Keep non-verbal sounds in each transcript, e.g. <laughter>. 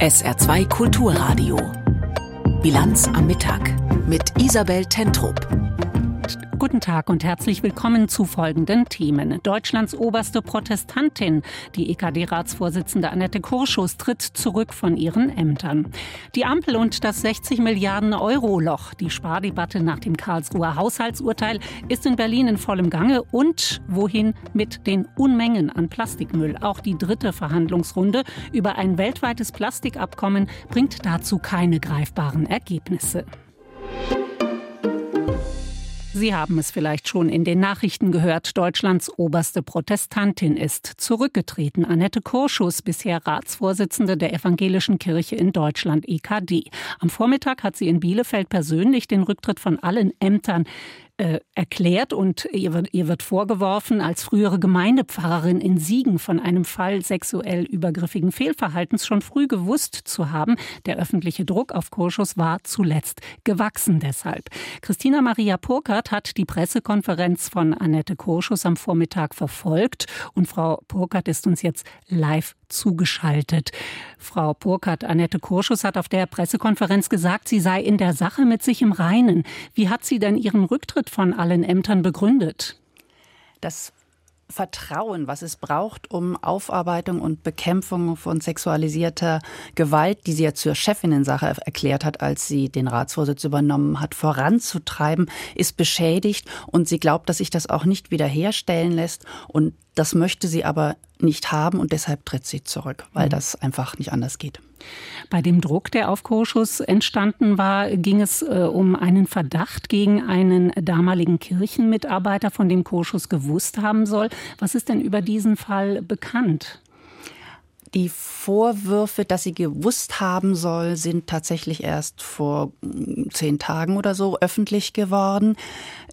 SR2 Kulturradio. Bilanz am Mittag mit Isabel Tentrup. Guten Tag und herzlich willkommen zu folgenden Themen. Deutschlands oberste Protestantin, die EKD-Ratsvorsitzende Annette Kurschus, tritt zurück von ihren Ämtern. Die Ampel und das 60 Milliarden Euro Loch. Die Spardebatte nach dem Karlsruher Haushaltsurteil ist in Berlin in vollem Gange und wohin mit den Unmengen an Plastikmüll. Auch die dritte Verhandlungsrunde über ein weltweites Plastikabkommen bringt dazu keine greifbaren Ergebnisse. Sie haben es vielleicht schon in den Nachrichten gehört. Deutschlands oberste Protestantin ist zurückgetreten. Annette Kurschus, bisher Ratsvorsitzende der Evangelischen Kirche in Deutschland, EKD. Am Vormittag hat sie in Bielefeld persönlich den Rücktritt von allen Ämtern äh, erklärt und ihr wird, ihr wird vorgeworfen, als frühere Gemeindepfarrerin in Siegen von einem Fall sexuell übergriffigen Fehlverhaltens schon früh gewusst zu haben. Der öffentliche Druck auf Kurschus war zuletzt gewachsen deshalb. Christina Maria Purkert hat die Pressekonferenz von Annette Kurschus am Vormittag verfolgt und Frau Purkert ist uns jetzt live zugeschaltet. Frau Burkhardt, Annette Kurschus hat auf der Pressekonferenz gesagt, sie sei in der Sache mit sich im Reinen. Wie hat sie denn ihren Rücktritt von allen Ämtern begründet? Das Vertrauen, was es braucht, um Aufarbeitung und Bekämpfung von sexualisierter Gewalt, die sie ja zur Chefinnensache erklärt hat, als sie den Ratsvorsitz übernommen hat, voranzutreiben, ist beschädigt und sie glaubt, dass sich das auch nicht wiederherstellen lässt und das möchte sie aber nicht haben und deshalb tritt sie zurück, weil mhm. das einfach nicht anders geht. Bei dem Druck, der auf Kurschus entstanden war, ging es äh, um einen Verdacht gegen einen damaligen Kirchenmitarbeiter, von dem Kurschus gewusst haben soll. Was ist denn über diesen Fall bekannt? Die Vorwürfe, dass sie gewusst haben soll, sind tatsächlich erst vor hm, zehn Tagen oder so öffentlich geworden.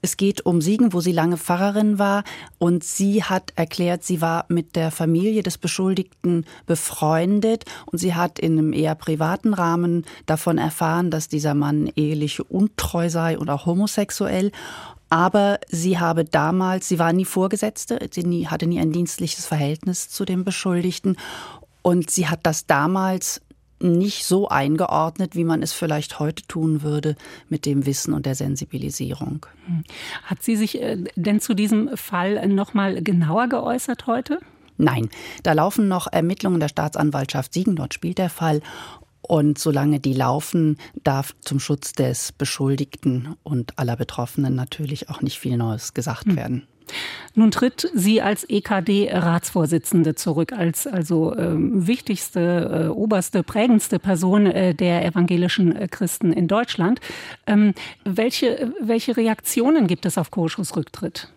Es geht um Siegen, wo sie lange Pfarrerin war. Und sie hat erklärt, sie war mit der Familie des Beschuldigten befreundet. Und sie hat in einem eher privaten Rahmen davon erfahren, dass dieser Mann ehelich untreu sei und auch homosexuell. Aber sie habe damals, sie war nie Vorgesetzte, sie nie, hatte nie ein dienstliches Verhältnis zu dem Beschuldigten und sie hat das damals nicht so eingeordnet, wie man es vielleicht heute tun würde mit dem Wissen und der Sensibilisierung. Hm. Hat sie sich äh, denn zu diesem Fall noch mal genauer geäußert heute? Nein, da laufen noch Ermittlungen der Staatsanwaltschaft Siegen, dort spielt der Fall. Und solange die laufen, darf zum Schutz des Beschuldigten und aller Betroffenen natürlich auch nicht viel Neues gesagt hm. werden. Nun tritt sie als EKD-Ratsvorsitzende zurück, als also äh, wichtigste, äh, oberste, prägendste Person äh, der evangelischen äh, Christen in Deutschland. Ähm, welche, welche Reaktionen gibt es auf Koschus Rücktritt?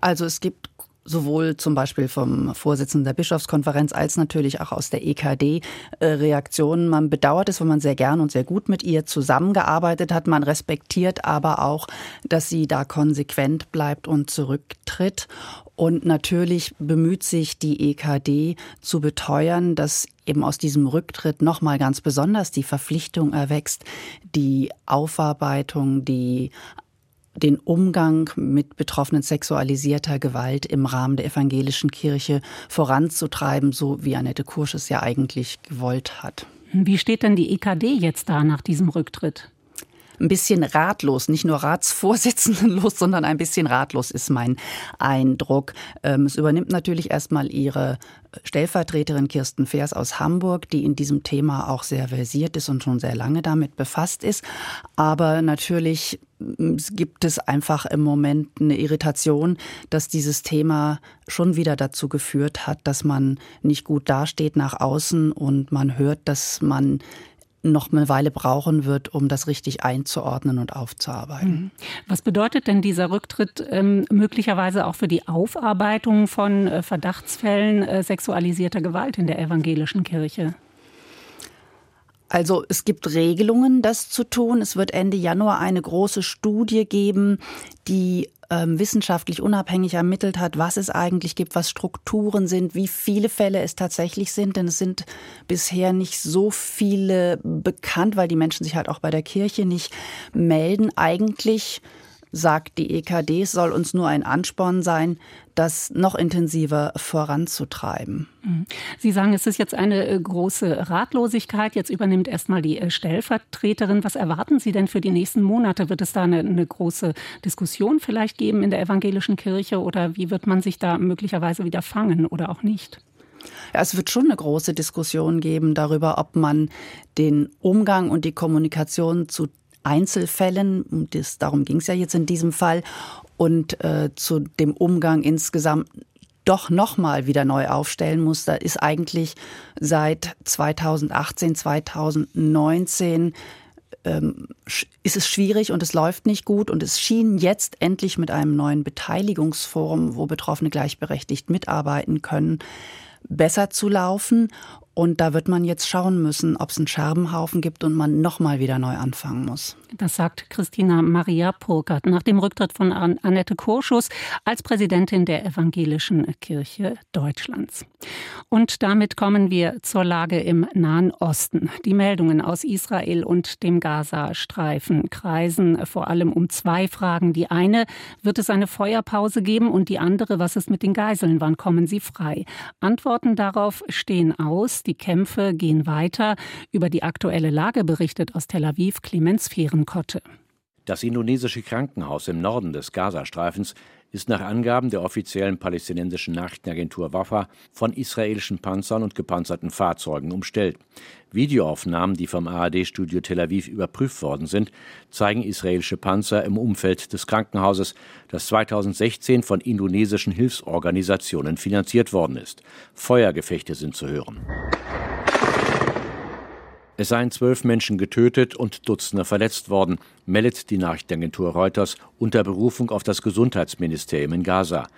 Also es gibt sowohl zum Beispiel vom Vorsitzenden der Bischofskonferenz als natürlich auch aus der EKD äh, Reaktionen. Man bedauert es, weil man sehr gern und sehr gut mit ihr zusammengearbeitet hat. Man respektiert aber auch, dass sie da konsequent bleibt und zurücktritt. Und natürlich bemüht sich die EKD zu beteuern, dass eben aus diesem Rücktritt nochmal ganz besonders die Verpflichtung erwächst, die Aufarbeitung, die den Umgang mit Betroffenen sexualisierter Gewalt im Rahmen der evangelischen Kirche voranzutreiben, so wie Annette Kursch es ja eigentlich gewollt hat. Wie steht denn die EKD jetzt da nach diesem Rücktritt? ein bisschen ratlos, nicht nur Ratsvorsitzendenlos, <laughs> sondern ein bisschen ratlos ist mein Eindruck. Ähm, es übernimmt natürlich erstmal ihre Stellvertreterin Kirsten Feers aus Hamburg, die in diesem Thema auch sehr versiert ist und schon sehr lange damit befasst ist. Aber natürlich gibt es einfach im Moment eine Irritation, dass dieses Thema schon wieder dazu geführt hat, dass man nicht gut dasteht nach außen und man hört, dass man noch eine Weile brauchen wird, um das richtig einzuordnen und aufzuarbeiten. Mhm. Was bedeutet denn dieser Rücktritt ähm, möglicherweise auch für die Aufarbeitung von äh, Verdachtsfällen äh, sexualisierter Gewalt in der evangelischen Kirche? Also es gibt Regelungen, das zu tun. Es wird Ende Januar eine große Studie geben, die ähm, wissenschaftlich unabhängig ermittelt hat, was es eigentlich gibt, was Strukturen sind, wie viele Fälle es tatsächlich sind. Denn es sind bisher nicht so viele bekannt, weil die Menschen sich halt auch bei der Kirche nicht melden. Eigentlich sagt die EKD, es soll uns nur ein Ansporn sein, das noch intensiver voranzutreiben. Mhm. Sie sagen, es ist jetzt eine äh, große Ratlosigkeit. Jetzt übernimmt erstmal die äh, Stellvertreterin. Was erwarten Sie denn für die nächsten Monate? Wird es da eine, eine große Diskussion vielleicht geben in der evangelischen Kirche oder wie wird man sich da möglicherweise wieder fangen oder auch nicht? Ja, es wird schon eine große Diskussion geben darüber, ob man den Umgang und die Kommunikation zu Einzelfällen, das, darum ging es ja jetzt in diesem Fall, und äh, zu dem Umgang insgesamt doch nochmal wieder neu aufstellen muss. Da ist eigentlich seit 2018, 2019 ähm, ist es schwierig und es läuft nicht gut. Und es schien jetzt endlich mit einem neuen Beteiligungsforum, wo Betroffene gleichberechtigt mitarbeiten können, besser zu laufen. Und da wird man jetzt schauen müssen, ob es einen Scherbenhaufen gibt und man nochmal wieder neu anfangen muss. Das sagt Christina Maria Purkert nach dem Rücktritt von Annette Kurschus als Präsidentin der Evangelischen Kirche Deutschlands. Und damit kommen wir zur Lage im Nahen Osten. Die Meldungen aus Israel und dem Gazastreifen kreisen vor allem um zwei Fragen. Die eine, wird es eine Feuerpause geben? Und die andere, was ist mit den Geiseln? Wann kommen sie frei? Antworten darauf stehen aus. Die Kämpfe gehen weiter. Über die aktuelle Lage berichtet aus Tel Aviv Clemens Fehrenkotte. Das indonesische Krankenhaus im Norden des Gazastreifens ist nach Angaben der offiziellen palästinensischen Nachrichtenagentur Wafa von israelischen Panzern und gepanzerten Fahrzeugen umstellt. Videoaufnahmen, die vom ARD-Studio Tel Aviv überprüft worden sind, zeigen israelische Panzer im Umfeld des Krankenhauses, das 2016 von indonesischen Hilfsorganisationen finanziert worden ist. Feuergefechte sind zu hören. Es seien zwölf Menschen getötet und Dutzende verletzt worden, meldet die Nachrichtenagentur Reuters unter Berufung auf das Gesundheitsministerium in Gaza.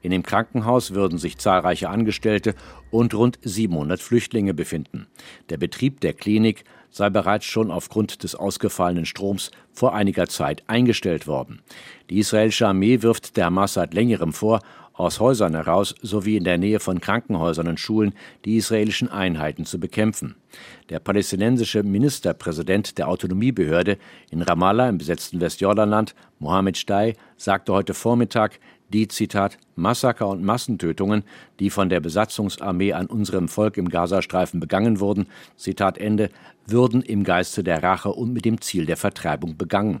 In dem Krankenhaus würden sich zahlreiche Angestellte und rund 700 Flüchtlinge befinden. Der Betrieb der Klinik sei bereits schon aufgrund des ausgefallenen Stroms vor einiger Zeit eingestellt worden. Die israelische Armee wirft der Hamas seit längerem vor, aus Häusern heraus sowie in der Nähe von Krankenhäusern und Schulen die israelischen Einheiten zu bekämpfen. Der palästinensische Ministerpräsident der Autonomiebehörde in Ramallah im besetzten Westjordanland, Mohammed Stei, sagte heute Vormittag, die Zitat Massaker und Massentötungen, die von der Besatzungsarmee an unserem Volk im Gazastreifen begangen wurden, Zitat Ende, würden im Geiste der Rache und mit dem Ziel der Vertreibung begangen.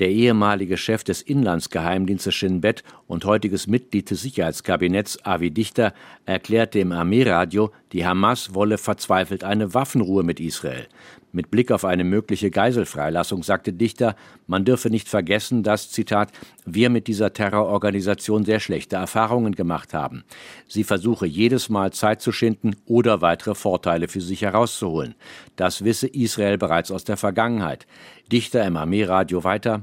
Der ehemalige Chef des Inlandsgeheimdienstes Shin Bet und heutiges Mitglied des Sicherheitskabinetts Avi Dichter erklärte im Armeeradio, die Hamas wolle verzweifelt eine Waffenruhe mit Israel. Mit Blick auf eine mögliche Geiselfreilassung sagte Dichter, man dürfe nicht vergessen, dass, Zitat, wir mit dieser Terrororganisation sehr schlechte Erfahrungen gemacht haben. Sie versuche jedes Mal Zeit zu schinden oder weitere Vorteile für sich herauszuholen. Das wisse Israel bereits aus der Vergangenheit. Dichter im Armeeradio weiter.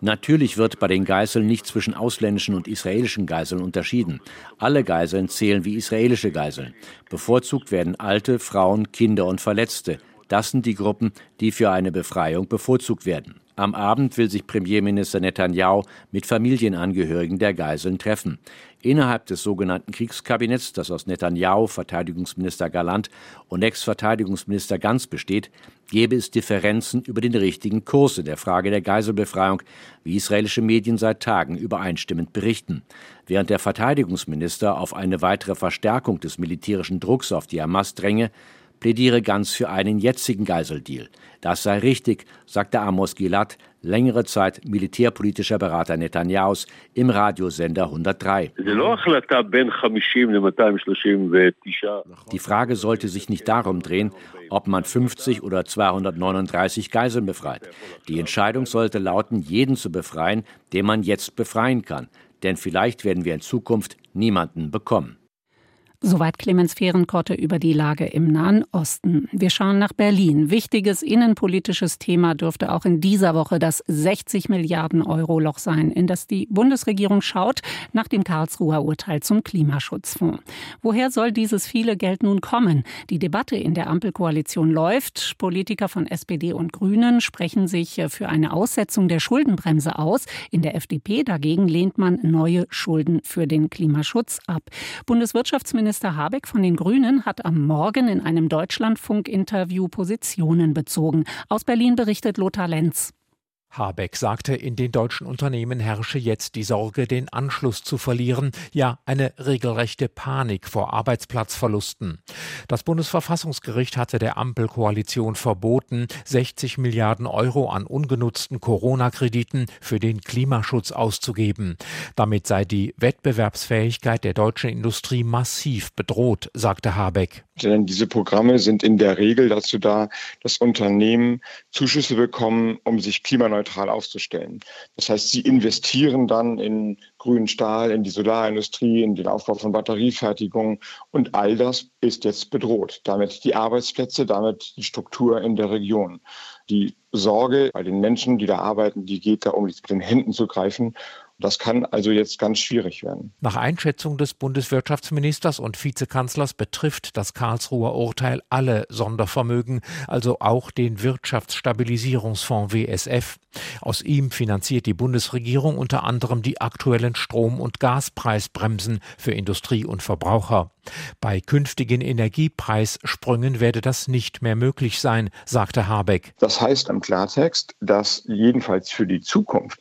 Natürlich wird bei den Geiseln nicht zwischen ausländischen und israelischen Geiseln unterschieden. Alle Geiseln zählen wie israelische Geiseln. Bevorzugt werden Alte, Frauen, Kinder und Verletzte. Das sind die Gruppen, die für eine Befreiung bevorzugt werden. Am Abend will sich Premierminister Netanyahu mit Familienangehörigen der Geiseln treffen. Innerhalb des sogenannten Kriegskabinetts, das aus Netanyahu, Verteidigungsminister Galant und Ex-Verteidigungsminister Ganz besteht, gäbe es Differenzen über den richtigen Kurs in der Frage der Geiselbefreiung, wie israelische Medien seit Tagen übereinstimmend berichten. Während der Verteidigungsminister auf eine weitere Verstärkung des militärischen Drucks auf die Hamas dränge, plädiere ganz für einen jetzigen Geiseldeal. Das sei richtig, sagte Amos Gilad, längere Zeit militärpolitischer Berater Netanyahus im Radiosender 103. Die Frage sollte sich nicht darum drehen, ob man 50 oder 239 Geiseln befreit. Die Entscheidung sollte lauten, jeden zu befreien, den man jetzt befreien kann. Denn vielleicht werden wir in Zukunft niemanden bekommen. Soweit Clemens Fehrenkotte über die Lage im Nahen Osten. Wir schauen nach Berlin. Wichtiges innenpolitisches Thema dürfte auch in dieser Woche das 60 Milliarden Euro Loch sein, in das die Bundesregierung schaut nach dem Karlsruher Urteil zum Klimaschutzfonds. Woher soll dieses viele Geld nun kommen? Die Debatte in der Ampelkoalition läuft. Politiker von SPD und Grünen sprechen sich für eine Aussetzung der Schuldenbremse aus. In der FDP dagegen lehnt man neue Schulden für den Klimaschutz ab. Bundeswirtschaftsminister Innenminister Habeck von den Grünen hat am Morgen in einem Deutschlandfunk-Interview Positionen bezogen. Aus Berlin berichtet Lothar Lenz. Habeck sagte, in den deutschen Unternehmen herrsche jetzt die Sorge, den Anschluss zu verlieren, ja eine regelrechte Panik vor Arbeitsplatzverlusten. Das Bundesverfassungsgericht hatte der Ampelkoalition verboten, 60 Milliarden Euro an ungenutzten Corona-Krediten für den Klimaschutz auszugeben. Damit sei die Wettbewerbsfähigkeit der deutschen Industrie massiv bedroht, sagte Habeck. Denn diese Programme sind in der Regel dazu da, dass Unternehmen Zuschüsse bekommen, um sich klimaneutral aufzustellen. Das heißt, sie investieren dann in grünen Stahl, in die Solarindustrie, in den Aufbau von Batteriefertigung und all das ist jetzt bedroht. Damit die Arbeitsplätze, damit die Struktur in der Region. Die Sorge bei den Menschen, die da arbeiten, die geht da um mit den Händen zu greifen das kann also jetzt ganz schwierig werden. Nach Einschätzung des Bundeswirtschaftsministers und Vizekanzlers betrifft das Karlsruher Urteil alle Sondervermögen, also auch den Wirtschaftsstabilisierungsfonds WSF. Aus ihm finanziert die Bundesregierung unter anderem die aktuellen Strom- und Gaspreisbremsen für Industrie und Verbraucher. Bei künftigen Energiepreissprüngen werde das nicht mehr möglich sein, sagte Habeck. Das heißt im Klartext, dass jedenfalls für die Zukunft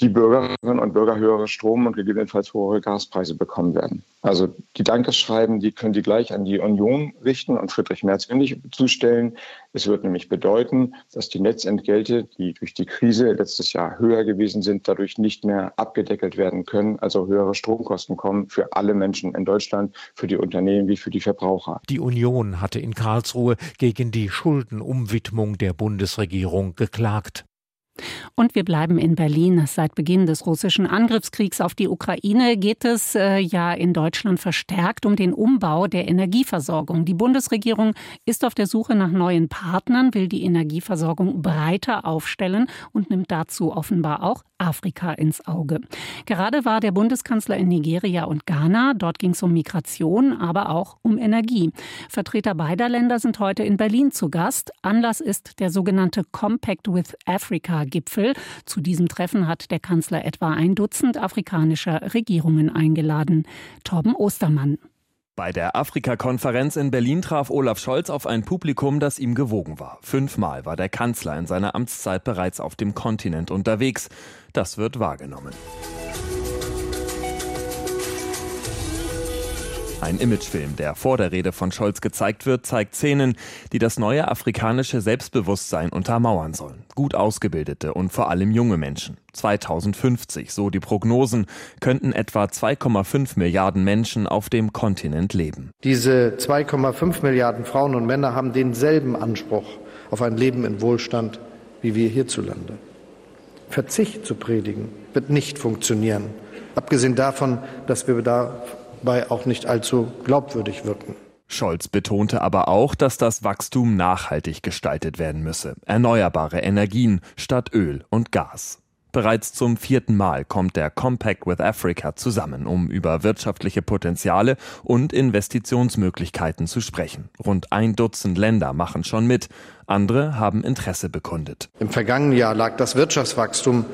die Bürgerinnen und Bürger höhere Strom- und gegebenenfalls höhere Gaspreise bekommen werden. Also die Dankeschreiben, die können Sie gleich an die Union richten und Friedrich Merz ähnlich zustellen. Es wird nämlich bedeuten, dass die Netzentgelte, die durch die Krise letztes Jahr höher gewesen sind, dadurch nicht mehr abgedeckelt werden können, also höhere Stromkosten kommen für alle Menschen in Deutschland, für die Unternehmen wie für die Verbraucher. Die Union hatte in Karlsruhe gegen die Schuldenumwidmung der Bundesregierung geklagt. Und wir bleiben in Berlin. Seit Beginn des russischen Angriffskriegs auf die Ukraine geht es äh, ja in Deutschland verstärkt um den Umbau der Energieversorgung. Die Bundesregierung ist auf der Suche nach neuen Partnern, will die Energieversorgung breiter aufstellen und nimmt dazu offenbar auch Afrika ins Auge. Gerade war der Bundeskanzler in Nigeria und Ghana. Dort ging es um Migration, aber auch um Energie. Vertreter beider Länder sind heute in Berlin zu Gast. Anlass ist der sogenannte Compact with Africa Gipfel. Zu diesem Treffen hat der Kanzler etwa ein Dutzend afrikanischer Regierungen eingeladen. Torben Ostermann. Bei der Afrika-Konferenz in Berlin traf Olaf Scholz auf ein Publikum, das ihm gewogen war. Fünfmal war der Kanzler in seiner Amtszeit bereits auf dem Kontinent unterwegs. Das wird wahrgenommen. Ein Imagefilm, der vor der Rede von Scholz gezeigt wird, zeigt Szenen, die das neue afrikanische Selbstbewusstsein untermauern sollen. Gut ausgebildete und vor allem junge Menschen. 2050, so die Prognosen, könnten etwa 2,5 Milliarden Menschen auf dem Kontinent leben. Diese 2,5 Milliarden Frauen und Männer haben denselben Anspruch auf ein Leben in Wohlstand wie wir hierzulande. Verzicht zu predigen wird nicht funktionieren. Abgesehen davon, dass wir da dabei auch nicht allzu glaubwürdig wirken. Scholz betonte aber auch, dass das Wachstum nachhaltig gestaltet werden müsse. Erneuerbare Energien statt Öl und Gas. Bereits zum vierten Mal kommt der Compact with Africa zusammen, um über wirtschaftliche Potenziale und Investitionsmöglichkeiten zu sprechen. Rund ein Dutzend Länder machen schon mit, andere haben Interesse bekundet. Im vergangenen Jahr lag das Wirtschaftswachstum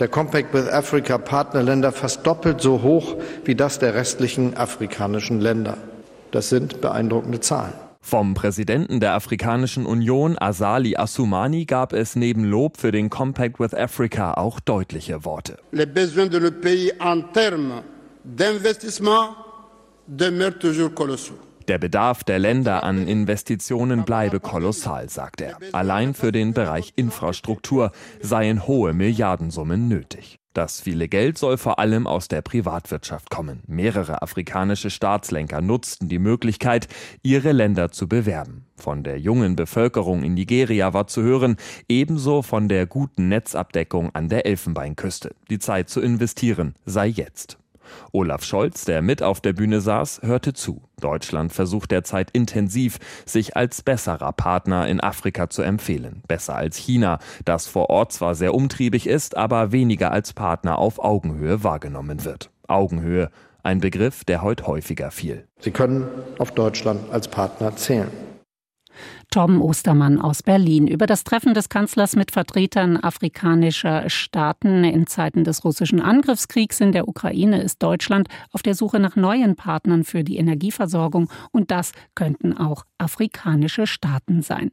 der Compact with Africa Partnerländer fast doppelt so hoch wie das der restlichen afrikanischen Länder. Das sind beeindruckende Zahlen. Vom Präsidenten der Afrikanischen Union, Asali Assoumani, gab es neben Lob für den Compact with Africa auch deutliche Worte. Les besoins de le pays en termes d'investissement demeurent toujours colossaux. Der Bedarf der Länder an Investitionen bleibe kolossal, sagt er. Allein für den Bereich Infrastruktur seien hohe Milliardensummen nötig. Das viele Geld soll vor allem aus der Privatwirtschaft kommen. Mehrere afrikanische Staatslenker nutzten die Möglichkeit, ihre Länder zu bewerben. Von der jungen Bevölkerung in Nigeria war zu hören, ebenso von der guten Netzabdeckung an der Elfenbeinküste. Die Zeit zu investieren sei jetzt. Olaf Scholz, der mit auf der Bühne saß, hörte zu. Deutschland versucht derzeit intensiv, sich als besserer Partner in Afrika zu empfehlen. Besser als China, das vor Ort zwar sehr umtriebig ist, aber weniger als Partner auf Augenhöhe wahrgenommen wird. Augenhöhe, ein Begriff, der heute häufiger fiel. Sie können auf Deutschland als Partner zählen. Tom Ostermann aus Berlin über das Treffen des Kanzlers mit Vertretern afrikanischer Staaten in Zeiten des russischen Angriffskriegs in der Ukraine ist Deutschland auf der Suche nach neuen Partnern für die Energieversorgung und das könnten auch afrikanische Staaten sein.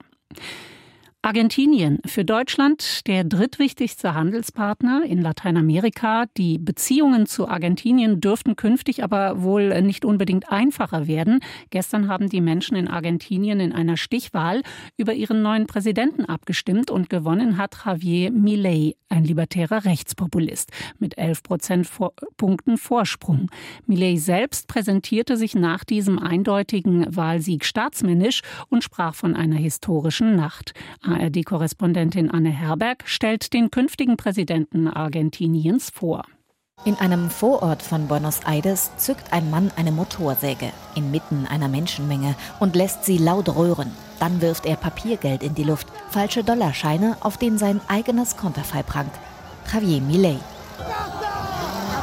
Argentinien für Deutschland der drittwichtigste Handelspartner in Lateinamerika. Die Beziehungen zu Argentinien dürften künftig aber wohl nicht unbedingt einfacher werden. Gestern haben die Menschen in Argentinien in einer Stichwahl über ihren neuen Präsidenten abgestimmt und gewonnen hat Javier Milei, ein libertärer Rechtspopulist, mit 11 Prozentpunkten Vorsprung. Milei selbst präsentierte sich nach diesem eindeutigen Wahlsieg staatsmännisch und sprach von einer historischen Nacht. ARD-Korrespondentin Anne Herberg stellt den künftigen Präsidenten Argentiniens vor. In einem Vorort von Buenos Aires zückt ein Mann eine Motorsäge inmitten einer Menschenmenge und lässt sie laut röhren. Dann wirft er Papiergeld in die Luft, falsche Dollarscheine, auf denen sein eigenes Konterfei prangt. Javier Milei.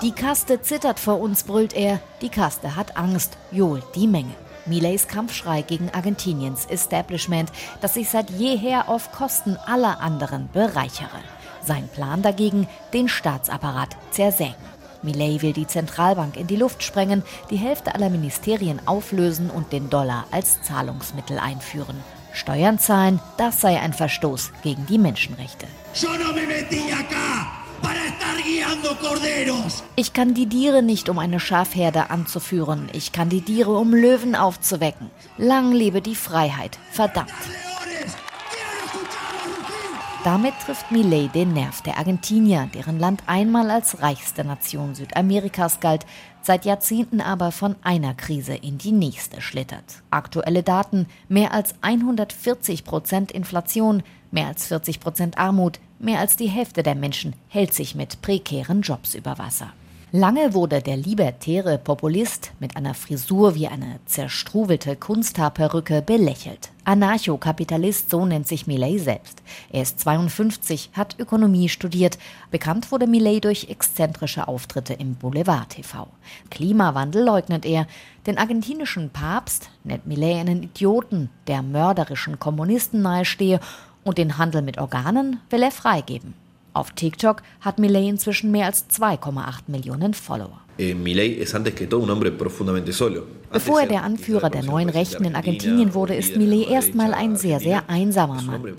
Die Kaste zittert vor uns, brüllt er. Die Kaste hat Angst, johlt die Menge. Millets Kampfschrei gegen Argentiniens Establishment, das sich seit jeher auf Kosten aller anderen bereichere. Sein Plan dagegen, den Staatsapparat zersägen. Millet will die Zentralbank in die Luft sprengen, die Hälfte aller Ministerien auflösen und den Dollar als Zahlungsmittel einführen. Steuern zahlen, das sei ein Verstoß gegen die Menschenrechte. Yo no me metí. Ich kandidiere nicht, um eine Schafherde anzuführen. Ich kandidiere, um Löwen aufzuwecken. Lang lebe die Freiheit. Verdammt. Damit trifft Millet den Nerv der Argentinier, deren Land einmal als reichste Nation Südamerikas galt, seit Jahrzehnten aber von einer Krise in die nächste schlittert. Aktuelle Daten: mehr als 140 Prozent Inflation, mehr als 40 Prozent Armut, Mehr als die Hälfte der Menschen hält sich mit prekären Jobs über Wasser. Lange wurde der libertäre Populist mit einer Frisur wie eine zerstruwelte Kunsthaarperücke belächelt. Anarchokapitalist, so nennt sich Millet selbst. Er ist 52, hat Ökonomie studiert. Bekannt wurde Millet durch exzentrische Auftritte im Boulevard TV. Klimawandel leugnet er. Den argentinischen Papst nennt Millet einen Idioten, der mörderischen Kommunisten nahestehe und den Handel mit Organen will er freigeben. Auf TikTok hat Millet inzwischen mehr als 2,8 Millionen Follower. Eh, Bevor er der Anführer der neuen Rechten in Argentinien wurde, ist Millet erstmal ein sehr, sehr einsamer Mann,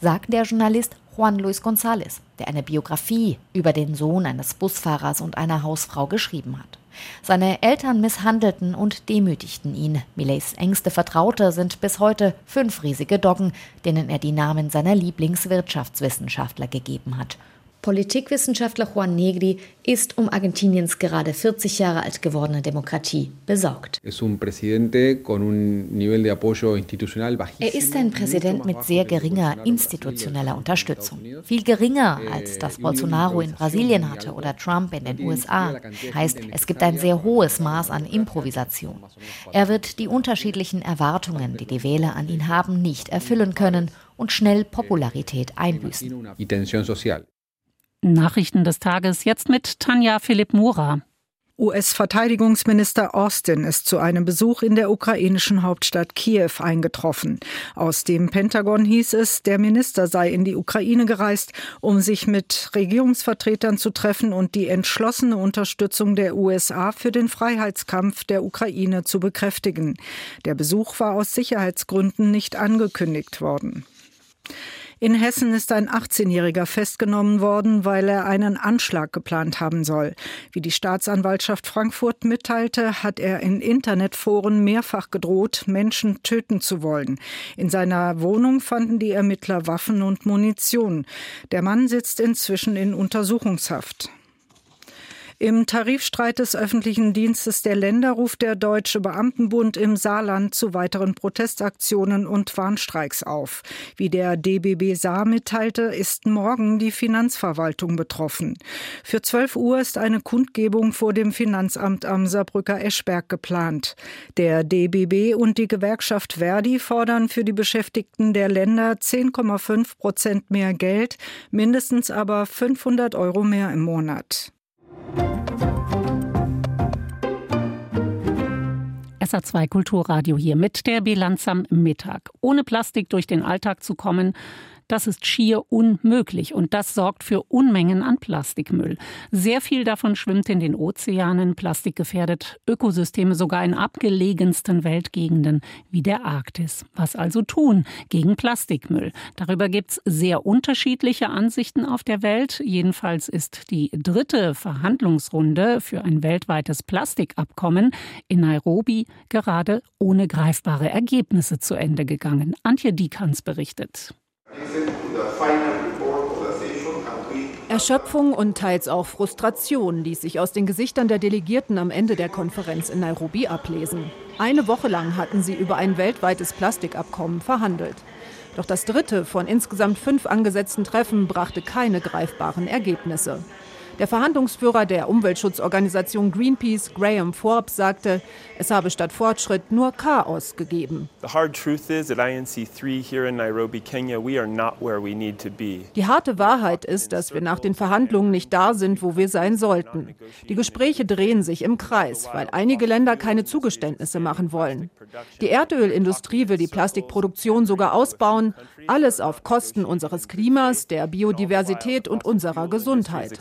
sagt der Journalist Juan Luis González, der eine Biografie über den Sohn eines Busfahrers und einer Hausfrau geschrieben hat. Seine Eltern misshandelten und demütigten ihn. Millets engste Vertraute sind bis heute fünf riesige Doggen, denen er die Namen seiner Lieblingswirtschaftswissenschaftler gegeben hat. Politikwissenschaftler Juan Negri ist um Argentiniens gerade 40 Jahre alt gewordene Demokratie besorgt. Er ist ein Präsident mit sehr geringer institutioneller Unterstützung. Viel geringer als das Bolsonaro in Brasilien hatte oder Trump in den USA. Heißt, es gibt ein sehr hohes Maß an Improvisation. Er wird die unterschiedlichen Erwartungen, die die Wähler an ihn haben, nicht erfüllen können und schnell Popularität einbüßen. Nachrichten des Tages jetzt mit Tanja Philipp Mura. US-Verteidigungsminister Austin ist zu einem Besuch in der ukrainischen Hauptstadt Kiew eingetroffen. Aus dem Pentagon hieß es, der Minister sei in die Ukraine gereist, um sich mit Regierungsvertretern zu treffen und die entschlossene Unterstützung der USA für den Freiheitskampf der Ukraine zu bekräftigen. Der Besuch war aus Sicherheitsgründen nicht angekündigt worden. In Hessen ist ein 18-Jähriger festgenommen worden, weil er einen Anschlag geplant haben soll. Wie die Staatsanwaltschaft Frankfurt mitteilte, hat er in Internetforen mehrfach gedroht, Menschen töten zu wollen. In seiner Wohnung fanden die Ermittler Waffen und Munition. Der Mann sitzt inzwischen in Untersuchungshaft. Im Tarifstreit des öffentlichen Dienstes der Länder ruft der Deutsche Beamtenbund im Saarland zu weiteren Protestaktionen und Warnstreiks auf. Wie der DBB Saar mitteilte, ist morgen die Finanzverwaltung betroffen. Für 12 Uhr ist eine Kundgebung vor dem Finanzamt am Saarbrücker Eschberg geplant. Der DBB und die Gewerkschaft Verdi fordern für die Beschäftigten der Länder 10,5 Prozent mehr Geld, mindestens aber 500 Euro mehr im Monat. SA2 Kulturradio hier mit der Bilanz am Mittag. Ohne Plastik durch den Alltag zu kommen, das ist schier unmöglich und das sorgt für Unmengen an Plastikmüll. Sehr viel davon schwimmt in den Ozeanen, Plastik gefährdet Ökosysteme sogar in abgelegensten Weltgegenden wie der Arktis. Was also tun gegen Plastikmüll? Darüber gibt's sehr unterschiedliche Ansichten auf der Welt. Jedenfalls ist die dritte Verhandlungsrunde für ein weltweites Plastikabkommen in Nairobi gerade ohne greifbare Ergebnisse zu Ende gegangen. Antje Dikans berichtet. Erschöpfung und teils auch Frustration ließ sich aus den Gesichtern der Delegierten am Ende der Konferenz in Nairobi ablesen. Eine Woche lang hatten sie über ein weltweites Plastikabkommen verhandelt. Doch das dritte von insgesamt fünf angesetzten Treffen brachte keine greifbaren Ergebnisse. Der Verhandlungsführer der Umweltschutzorganisation Greenpeace, Graham Forbes, sagte, es habe statt Fortschritt nur Chaos gegeben. Die harte Wahrheit ist, dass wir nach den Verhandlungen nicht da sind, wo wir sein sollten. Die Gespräche drehen sich im Kreis, weil einige Länder keine Zugeständnisse machen wollen. Die Erdölindustrie will die Plastikproduktion sogar ausbauen, alles auf Kosten unseres Klimas, der Biodiversität und unserer Gesundheit.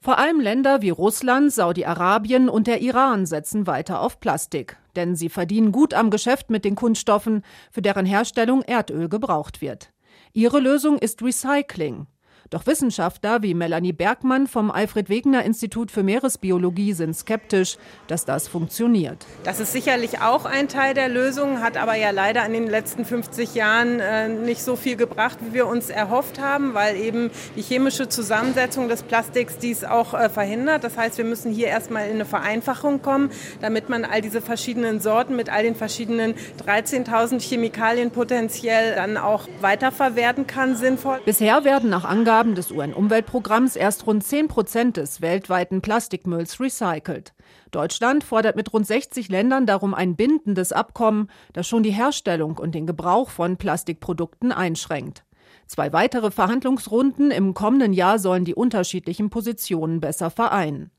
Vor allem Länder wie Russland, Saudi-Arabien und der Iran setzen weiter auf Plastik, denn sie verdienen gut am Geschäft mit den Kunststoffen, für deren Herstellung Erdöl gebraucht wird. Ihre Lösung ist Recycling. Doch Wissenschaftler wie Melanie Bergmann vom Alfred Wegener Institut für Meeresbiologie sind skeptisch, dass das funktioniert. Das ist sicherlich auch ein Teil der Lösung, hat aber ja leider in den letzten 50 Jahren äh, nicht so viel gebracht, wie wir uns erhofft haben, weil eben die chemische Zusammensetzung des Plastiks dies auch äh, verhindert. Das heißt, wir müssen hier erstmal in eine Vereinfachung kommen, damit man all diese verschiedenen Sorten mit all den verschiedenen 13.000 Chemikalien potenziell dann auch weiterverwerten kann sinnvoll. Bisher werden nach Angaben Angaben des UN-Umweltprogramms erst rund 10 Prozent des weltweiten Plastikmülls recycelt. Deutschland fordert mit rund 60 Ländern darum ein bindendes Abkommen, das schon die Herstellung und den Gebrauch von Plastikprodukten einschränkt. Zwei weitere Verhandlungsrunden im kommenden Jahr sollen die unterschiedlichen Positionen besser vereinen.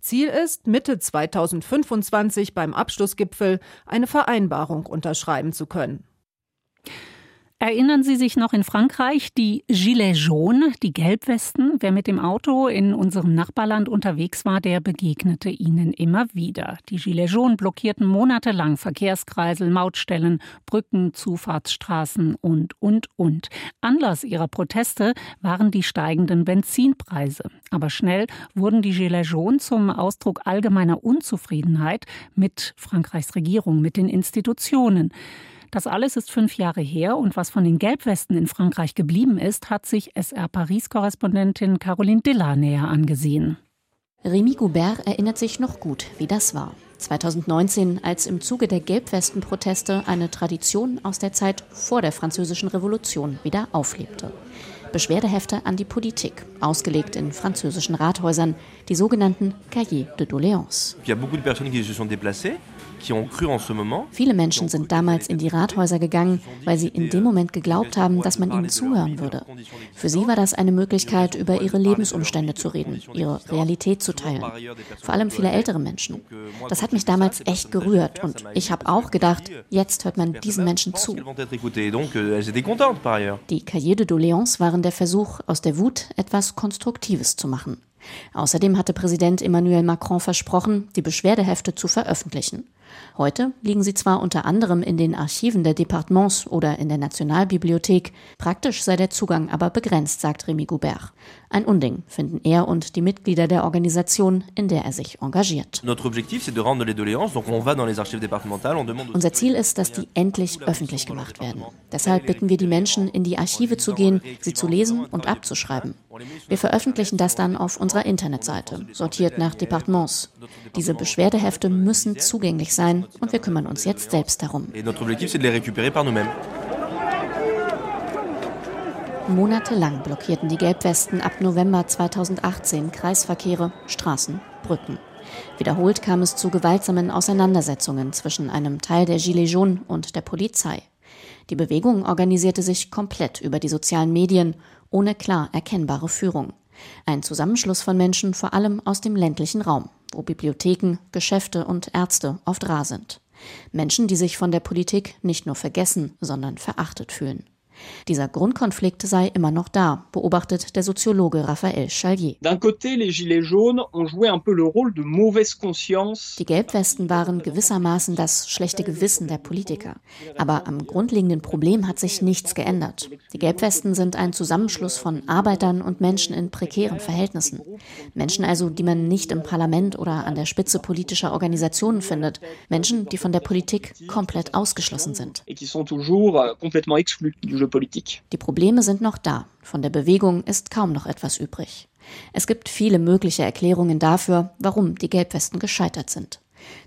Ziel ist, Mitte 2025 beim Abschlussgipfel eine Vereinbarung unterschreiben zu können. Erinnern Sie sich noch in Frankreich die Gilets jaunes, die Gelbwesten? Wer mit dem Auto in unserem Nachbarland unterwegs war, der begegnete ihnen immer wieder. Die Gilets jaunes blockierten monatelang Verkehrskreisel, Mautstellen, Brücken, Zufahrtsstraßen und, und, und. Anlass ihrer Proteste waren die steigenden Benzinpreise. Aber schnell wurden die Gilets jaunes zum Ausdruck allgemeiner Unzufriedenheit mit Frankreichs Regierung, mit den Institutionen. Das alles ist fünf Jahre her und was von den Gelbwesten in Frankreich geblieben ist, hat sich SR Paris-Korrespondentin Caroline Diller näher angesehen. Rémi Goubert erinnert sich noch gut, wie das war. 2019, als im Zuge der Gelbwesten-Proteste eine Tradition aus der Zeit vor der Französischen Revolution wieder auflebte. Beschwerdehefte an die Politik, ausgelegt in französischen Rathäusern, die sogenannten Cahiers de Doléances. Viele Menschen sind damals in die Rathäuser gegangen, weil sie in dem Moment geglaubt haben, dass man ihnen zuhören würde. Für sie war das eine Möglichkeit, über ihre Lebensumstände zu reden, ihre Realität zu teilen. Vor allem viele ältere Menschen. Das hat mich damals echt gerührt und ich habe auch gedacht, jetzt hört man diesen Menschen zu. Die Cahiers de Doléances waren der Versuch, aus der Wut etwas Konstruktives zu machen. Außerdem hatte Präsident Emmanuel Macron versprochen, die Beschwerdehefte zu veröffentlichen. Heute liegen sie zwar unter anderem in den Archiven der Departements oder in der Nationalbibliothek, praktisch sei der Zugang aber begrenzt, sagt Remy Goubert. Ein Unding finden er und die Mitglieder der Organisation, in der er sich engagiert. Unser Ziel ist, dass die endlich öffentlich gemacht werden. Deshalb bitten wir die Menschen, in die Archive zu gehen, sie zu lesen und abzuschreiben. Wir veröffentlichen das dann auf unserer Internetseite, sortiert nach Departements. Diese Beschwerdehefte müssen zugänglich sein und wir kümmern uns jetzt selbst darum. Monatelang blockierten die Gelbwesten ab November 2018 Kreisverkehre, Straßen, Brücken. Wiederholt kam es zu gewaltsamen Auseinandersetzungen zwischen einem Teil der Gilets jaunes und der Polizei. Die Bewegung organisierte sich komplett über die sozialen Medien ohne klar erkennbare Führung. Ein Zusammenschluss von Menschen vor allem aus dem ländlichen Raum, wo Bibliotheken, Geschäfte und Ärzte oft rar sind. Menschen, die sich von der Politik nicht nur vergessen, sondern verachtet fühlen. Dieser Grundkonflikt sei immer noch da, beobachtet der Soziologe Raphael Chalier. Die Gelbwesten waren gewissermaßen das schlechte Gewissen der Politiker. Aber am grundlegenden Problem hat sich nichts geändert. Die Gelbwesten sind ein Zusammenschluss von Arbeitern und Menschen in prekären Verhältnissen. Menschen also, die man nicht im Parlament oder an der Spitze politischer Organisationen findet. Menschen, die von der Politik komplett ausgeschlossen sind. Politik. Die Probleme sind noch da. Von der Bewegung ist kaum noch etwas übrig. Es gibt viele mögliche Erklärungen dafür, warum die Gelbwesten gescheitert sind.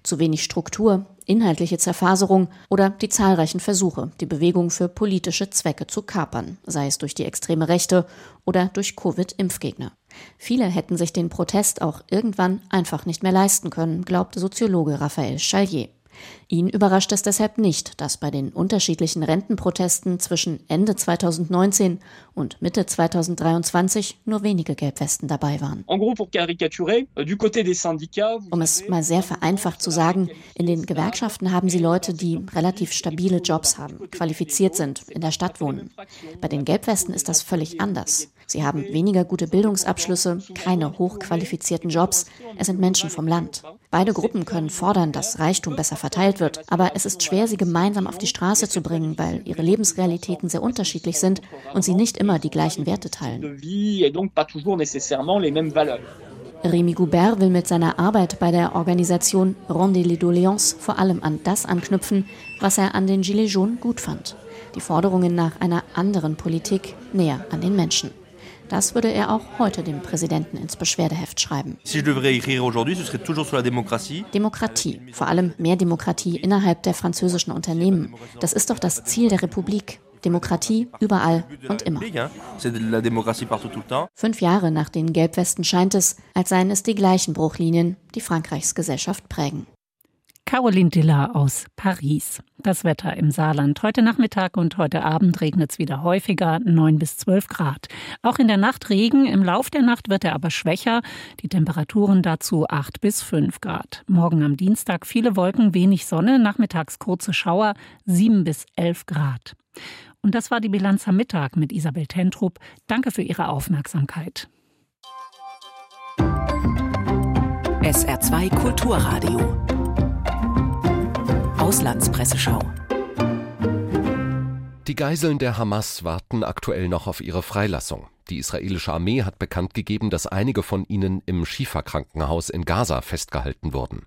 Zu wenig Struktur, inhaltliche Zerfaserung oder die zahlreichen Versuche, die Bewegung für politische Zwecke zu kapern, sei es durch die extreme Rechte oder durch Covid-Impfgegner. Viele hätten sich den Protest auch irgendwann einfach nicht mehr leisten können, glaubt Soziologe Raphael Chalier. Ihn überrascht es deshalb nicht, dass bei den unterschiedlichen Rentenprotesten zwischen Ende 2019 und Mitte 2023 nur wenige Gelbwesten dabei waren. Euh, um es mal sehr vereinfacht zu sagen, in den Gewerkschaften haben sie Leute, die relativ stabile Jobs haben, qualifiziert sind, in der Stadt wohnen. Bei den Gelbwesten ist das völlig anders. Sie haben weniger gute Bildungsabschlüsse, keine hochqualifizierten Jobs. Es sind Menschen vom Land. Beide Gruppen können fordern, dass Reichtum besser verteilt wird, aber es ist schwer, sie gemeinsam auf die Straße zu bringen, weil ihre Lebensrealitäten sehr unterschiedlich sind und sie nicht immer die gleichen Werte teilen. Rémi Goubert will mit seiner Arbeit bei der Organisation Rendez les Doléances vor allem an das anknüpfen, was er an den Gilets jaunes gut fand. Die Forderungen nach einer anderen Politik näher an den Menschen. Das würde er auch heute dem Präsidenten ins Beschwerdeheft schreiben. Demokratie, vor allem mehr Demokratie innerhalb der französischen Unternehmen. Das ist doch das Ziel der Republik. Demokratie überall und immer. Fünf Jahre nach den Gelbwesten scheint es, als seien es die gleichen Bruchlinien, die Frankreichs Gesellschaft prägen. Caroline Diller aus Paris. Das Wetter im Saarland. Heute Nachmittag und heute Abend regnet es wieder häufiger, 9 bis 12 Grad. Auch in der Nacht Regen. Im Lauf der Nacht wird er aber schwächer. Die Temperaturen dazu 8 bis 5 Grad. Morgen am Dienstag viele Wolken, wenig Sonne. Nachmittags kurze Schauer, 7 bis 11 Grad. Und das war die Bilanz am Mittag mit Isabel Tentrup. Danke für Ihre Aufmerksamkeit. SR2 Kulturradio Auslandspresseschau. Die Geiseln der Hamas warten aktuell noch auf ihre Freilassung. Die israelische Armee hat bekannt gegeben, dass einige von ihnen im Schifa-Krankenhaus in Gaza festgehalten wurden.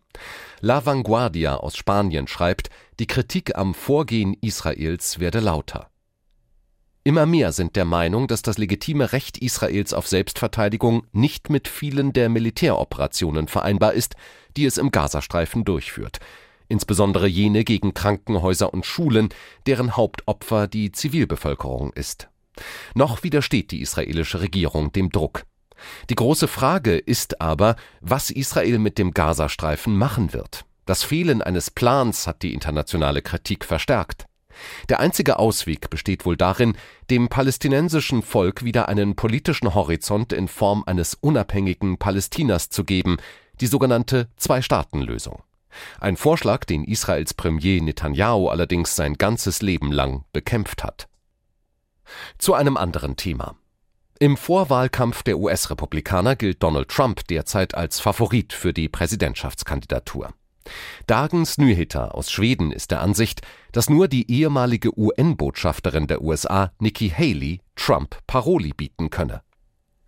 La Vanguardia aus Spanien schreibt, die Kritik am Vorgehen Israels werde lauter. Immer mehr sind der Meinung, dass das legitime Recht Israels auf Selbstverteidigung nicht mit vielen der Militäroperationen vereinbar ist, die es im Gazastreifen durchführt insbesondere jene gegen Krankenhäuser und Schulen, deren Hauptopfer die Zivilbevölkerung ist. Noch widersteht die israelische Regierung dem Druck. Die große Frage ist aber, was Israel mit dem Gazastreifen machen wird. Das Fehlen eines Plans hat die internationale Kritik verstärkt. Der einzige Ausweg besteht wohl darin, dem palästinensischen Volk wieder einen politischen Horizont in Form eines unabhängigen Palästinas zu geben, die sogenannte Zwei-Staaten-Lösung. Ein Vorschlag, den Israels Premier Netanyahu allerdings sein ganzes Leben lang bekämpft hat. Zu einem anderen Thema. Im Vorwahlkampf der US-Republikaner gilt Donald Trump derzeit als Favorit für die Präsidentschaftskandidatur. Dagens Nyheter aus Schweden ist der Ansicht, dass nur die ehemalige UN-Botschafterin der USA, Nikki Haley, Trump Paroli bieten könne.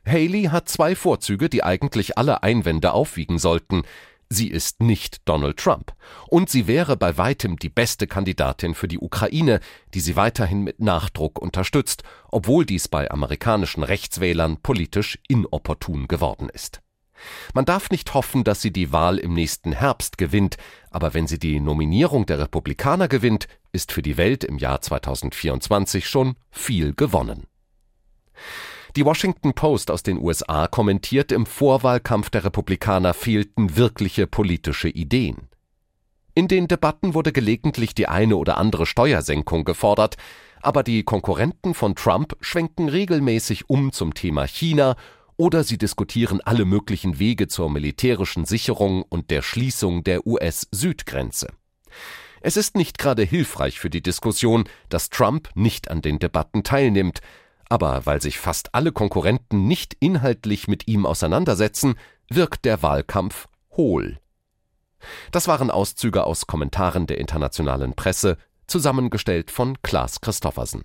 Haley hat zwei Vorzüge, die eigentlich alle Einwände aufwiegen sollten. Sie ist nicht Donald Trump. Und sie wäre bei weitem die beste Kandidatin für die Ukraine, die sie weiterhin mit Nachdruck unterstützt, obwohl dies bei amerikanischen Rechtswählern politisch inopportun geworden ist. Man darf nicht hoffen, dass sie die Wahl im nächsten Herbst gewinnt, aber wenn sie die Nominierung der Republikaner gewinnt, ist für die Welt im Jahr 2024 schon viel gewonnen. Die Washington Post aus den USA kommentiert, im Vorwahlkampf der Republikaner fehlten wirkliche politische Ideen. In den Debatten wurde gelegentlich die eine oder andere Steuersenkung gefordert, aber die Konkurrenten von Trump schwenken regelmäßig um zum Thema China oder sie diskutieren alle möglichen Wege zur militärischen Sicherung und der Schließung der US-Südgrenze. Es ist nicht gerade hilfreich für die Diskussion, dass Trump nicht an den Debatten teilnimmt, aber weil sich fast alle Konkurrenten nicht inhaltlich mit ihm auseinandersetzen, wirkt der Wahlkampf hohl. Das waren Auszüge aus Kommentaren der internationalen Presse, zusammengestellt von Klaas Christoffersen